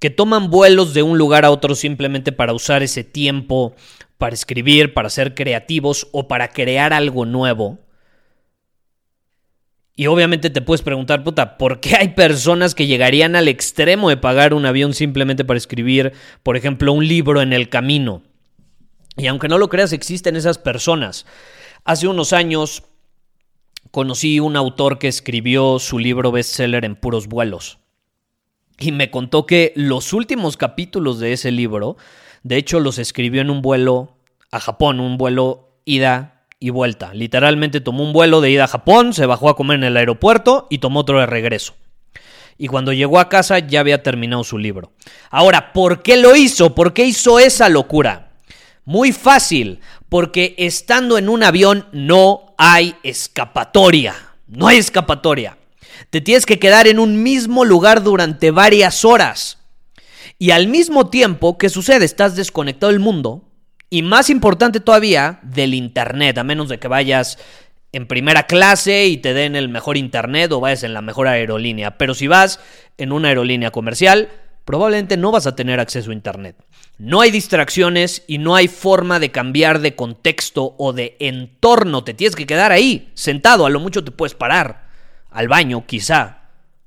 que toman vuelos de un lugar a otro simplemente para usar ese tiempo para escribir, para ser creativos o para crear algo nuevo? Y obviamente te puedes preguntar, puta, ¿por qué hay personas que llegarían al extremo de pagar un avión simplemente para escribir, por ejemplo, un libro en el camino? Y aunque no lo creas, existen esas personas. Hace unos años conocí un autor que escribió su libro bestseller en puros vuelos. Y me contó que los últimos capítulos de ese libro, de hecho, los escribió en un vuelo a Japón, un vuelo ida y vuelta. Literalmente tomó un vuelo de ida a Japón, se bajó a comer en el aeropuerto y tomó otro de regreso. Y cuando llegó a casa ya había terminado su libro. Ahora, ¿por qué lo hizo? ¿Por qué hizo esa locura? Muy fácil, porque estando en un avión no hay escapatoria. No hay escapatoria. Te tienes que quedar en un mismo lugar durante varias horas. Y al mismo tiempo, ¿qué sucede? Estás desconectado del mundo. Y más importante todavía, del Internet, a menos de que vayas en primera clase y te den el mejor Internet o vayas en la mejor aerolínea. Pero si vas en una aerolínea comercial, probablemente no vas a tener acceso a Internet. No hay distracciones y no hay forma de cambiar de contexto o de entorno. Te tienes que quedar ahí, sentado. A lo mucho te puedes parar. Al baño, quizá.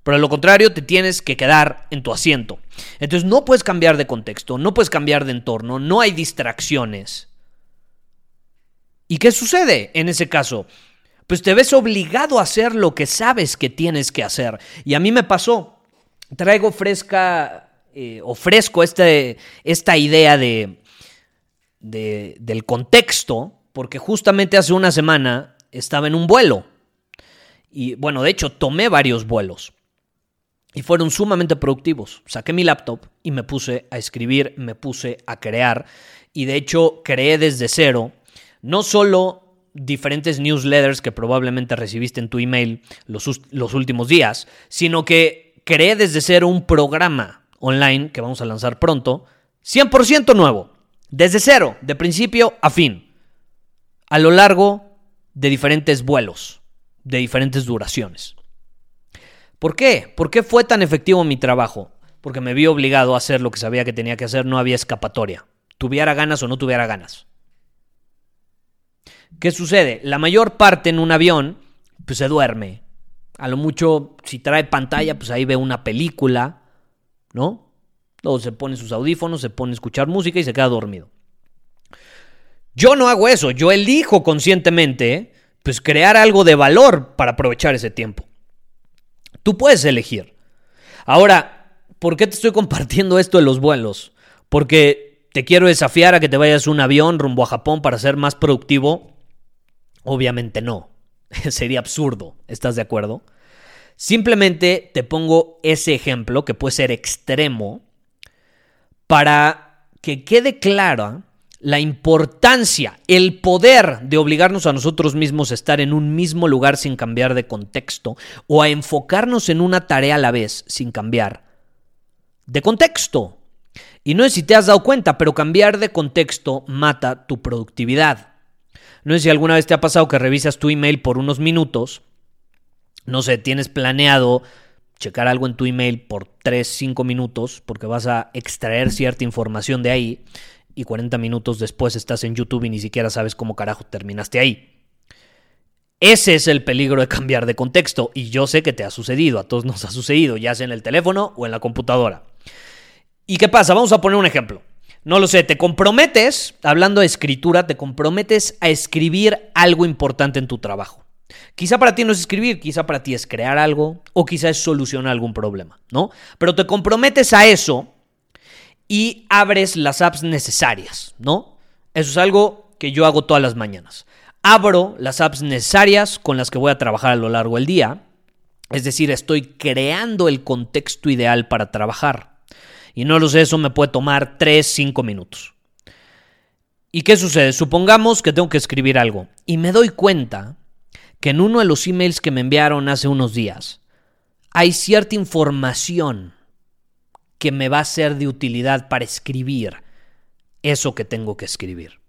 Pero a lo contrario, te tienes que quedar en tu asiento. Entonces no puedes cambiar de contexto, no puedes cambiar de entorno, no hay distracciones. ¿Y qué sucede en ese caso? Pues te ves obligado a hacer lo que sabes que tienes que hacer. Y a mí me pasó. Traigo fresca, eh, ofrezco este, esta idea de, de, del contexto, porque justamente hace una semana estaba en un vuelo. Y bueno, de hecho, tomé varios vuelos. Y fueron sumamente productivos. Saqué mi laptop y me puse a escribir, me puse a crear. Y de hecho creé desde cero no solo diferentes newsletters que probablemente recibiste en tu email los, los últimos días, sino que creé desde cero un programa online que vamos a lanzar pronto, 100% nuevo, desde cero, de principio a fin, a lo largo de diferentes vuelos, de diferentes duraciones. ¿Por qué? ¿Por qué fue tan efectivo mi trabajo? Porque me vi obligado a hacer lo que sabía que tenía que hacer, no había escapatoria. Tuviera ganas o no tuviera ganas. ¿Qué sucede? La mayor parte en un avión, pues se duerme. A lo mucho, si trae pantalla, pues ahí ve una película, ¿no? Luego se pone sus audífonos, se pone a escuchar música y se queda dormido. Yo no hago eso, yo elijo conscientemente, pues crear algo de valor para aprovechar ese tiempo. Tú puedes elegir. Ahora, ¿por qué te estoy compartiendo esto de los vuelos? Porque te quiero desafiar a que te vayas un avión rumbo a Japón para ser más productivo. Obviamente no. Sería absurdo. ¿Estás de acuerdo? Simplemente te pongo ese ejemplo que puede ser extremo para que quede clara la importancia, el poder de obligarnos a nosotros mismos a estar en un mismo lugar sin cambiar de contexto o a enfocarnos en una tarea a la vez sin cambiar de contexto. Y no sé si te has dado cuenta, pero cambiar de contexto mata tu productividad. No sé si alguna vez te ha pasado que revisas tu email por unos minutos, no sé, tienes planeado checar algo en tu email por 3, 5 minutos porque vas a extraer cierta información de ahí y 40 minutos después estás en YouTube y ni siquiera sabes cómo carajo terminaste ahí. Ese es el peligro de cambiar de contexto y yo sé que te ha sucedido, a todos nos ha sucedido, ya sea en el teléfono o en la computadora. ¿Y qué pasa? Vamos a poner un ejemplo. No lo sé, te comprometes, hablando de escritura, te comprometes a escribir algo importante en tu trabajo. Quizá para ti no es escribir, quizá para ti es crear algo o quizá es solucionar algún problema, ¿no? Pero te comprometes a eso y abres las apps necesarias, ¿no? Eso es algo que yo hago todas las mañanas. Abro las apps necesarias con las que voy a trabajar a lo largo del día. Es decir, estoy creando el contexto ideal para trabajar. Y no lo sé, eso me puede tomar 3, 5 minutos. ¿Y qué sucede? Supongamos que tengo que escribir algo y me doy cuenta que en uno de los emails que me enviaron hace unos días hay cierta información que me va a ser de utilidad para escribir eso que tengo que escribir.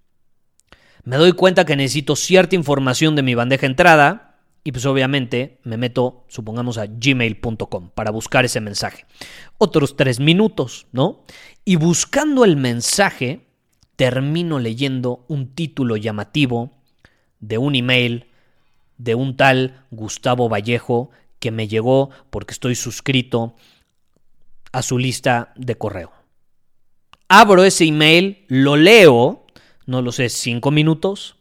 Me doy cuenta que necesito cierta información de mi bandeja entrada y pues obviamente me meto, supongamos, a gmail.com para buscar ese mensaje. Otros tres minutos, ¿no? Y buscando el mensaje, termino leyendo un título llamativo de un email de un tal Gustavo Vallejo que me llegó porque estoy suscrito a su lista de correo. Abro ese email, lo leo, no lo sé, cinco minutos,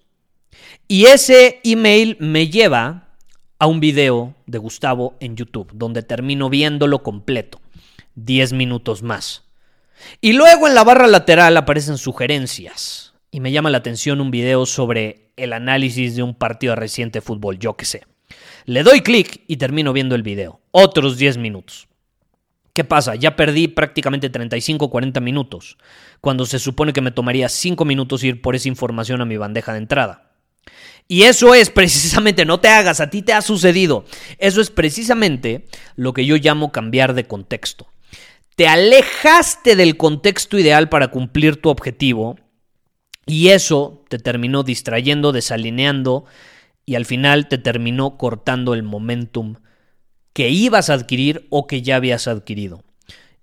y ese email me lleva a un video de Gustavo en YouTube, donde termino viéndolo completo. 10 minutos más. Y luego en la barra lateral aparecen sugerencias. Y me llama la atención un video sobre el análisis de un partido reciente de fútbol, yo qué sé. Le doy clic y termino viendo el video. Otros 10 minutos. ¿Qué pasa? Ya perdí prácticamente 35-40 minutos, cuando se supone que me tomaría 5 minutos ir por esa información a mi bandeja de entrada. Y eso es precisamente, no te hagas, a ti te ha sucedido. Eso es precisamente lo que yo llamo cambiar de contexto. Te alejaste del contexto ideal para cumplir tu objetivo y eso te terminó distrayendo, desalineando y al final te terminó cortando el momentum que ibas a adquirir o que ya habías adquirido.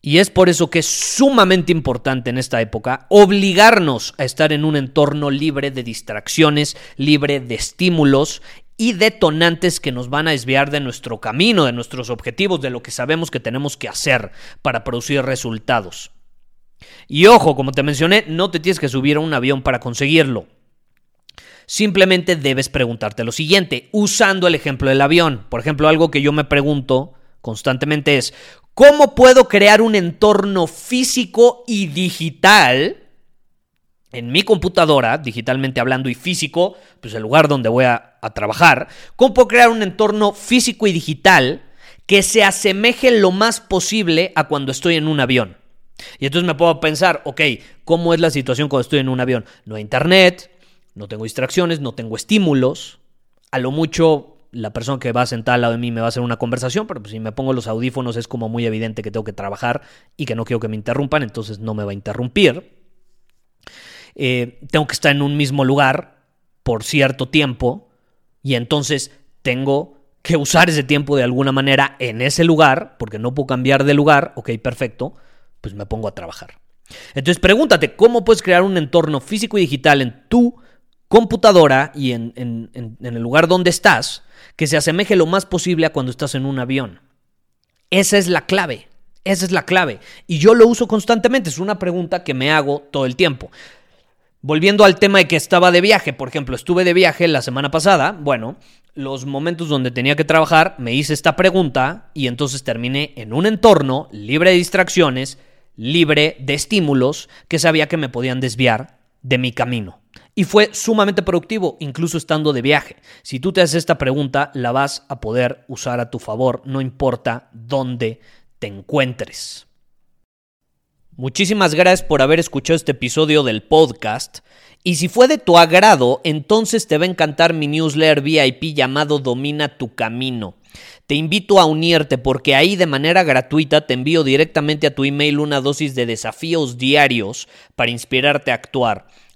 Y es por eso que es sumamente importante en esta época obligarnos a estar en un entorno libre de distracciones, libre de estímulos y detonantes que nos van a desviar de nuestro camino, de nuestros objetivos, de lo que sabemos que tenemos que hacer para producir resultados. Y ojo, como te mencioné, no te tienes que subir a un avión para conseguirlo. Simplemente debes preguntarte lo siguiente, usando el ejemplo del avión. Por ejemplo, algo que yo me pregunto constantemente es, ¿Cómo puedo crear un entorno físico y digital en mi computadora, digitalmente hablando y físico, pues el lugar donde voy a, trabajar? ¿Cómo puedo crear un entorno físico y digital que se asemeje lo más posible a cuando estoy en un avión? Y entonces me puedo pensar, ok, ¿cómo es la situación cuando estoy en un avión? No hay internet, no tengo distracciones, no tengo estímulos, a lo mucho la persona que va sentada al lado de mí me va a hacer una conversación, pero pues si me pongo los audífonos es como muy evidente que tengo que trabajar y que no quiero que me interrumpan, entonces no me va a interrumpir. Eh, tengo que estar en un mismo lugar por cierto tiempo y entonces tengo que usar ese tiempo de alguna manera en ese lugar, porque no puedo cambiar de lugar, ok, perfecto, pues me pongo a trabajar. Entonces pregúntate, ¿cómo puedes crear un entorno físico y digital en tu computadora y en, en el lugar donde estás? que se asemeje lo más posible a cuando estás en un avión. Esa es la clave. Esa es la clave. Y yo lo uso constantemente. Es una pregunta que me hago todo el tiempo. Volviendo al tema de que estaba de viaje, por ejemplo, estuve de viaje la semana pasada, bueno, los momentos donde tenía que trabajar, me hice esta pregunta y entonces terminé en un entorno libre de distracciones, libre de estímulos que sabía que me podían desviar de mi camino. Y fue sumamente productivo, incluso estando de viaje. Si tú te haces esta pregunta, la vas a poder usar a tu favor, no importa dónde te encuentres. Muchísimas gracias por haber escuchado este episodio del podcast. Y si fue de tu agrado, entonces te va a encantar mi newsletter VIP llamado Domina tu Camino. Te invito a unirte porque ahí de manera gratuita te envío directamente a tu email una dosis de desafíos diarios para inspirarte a actuar.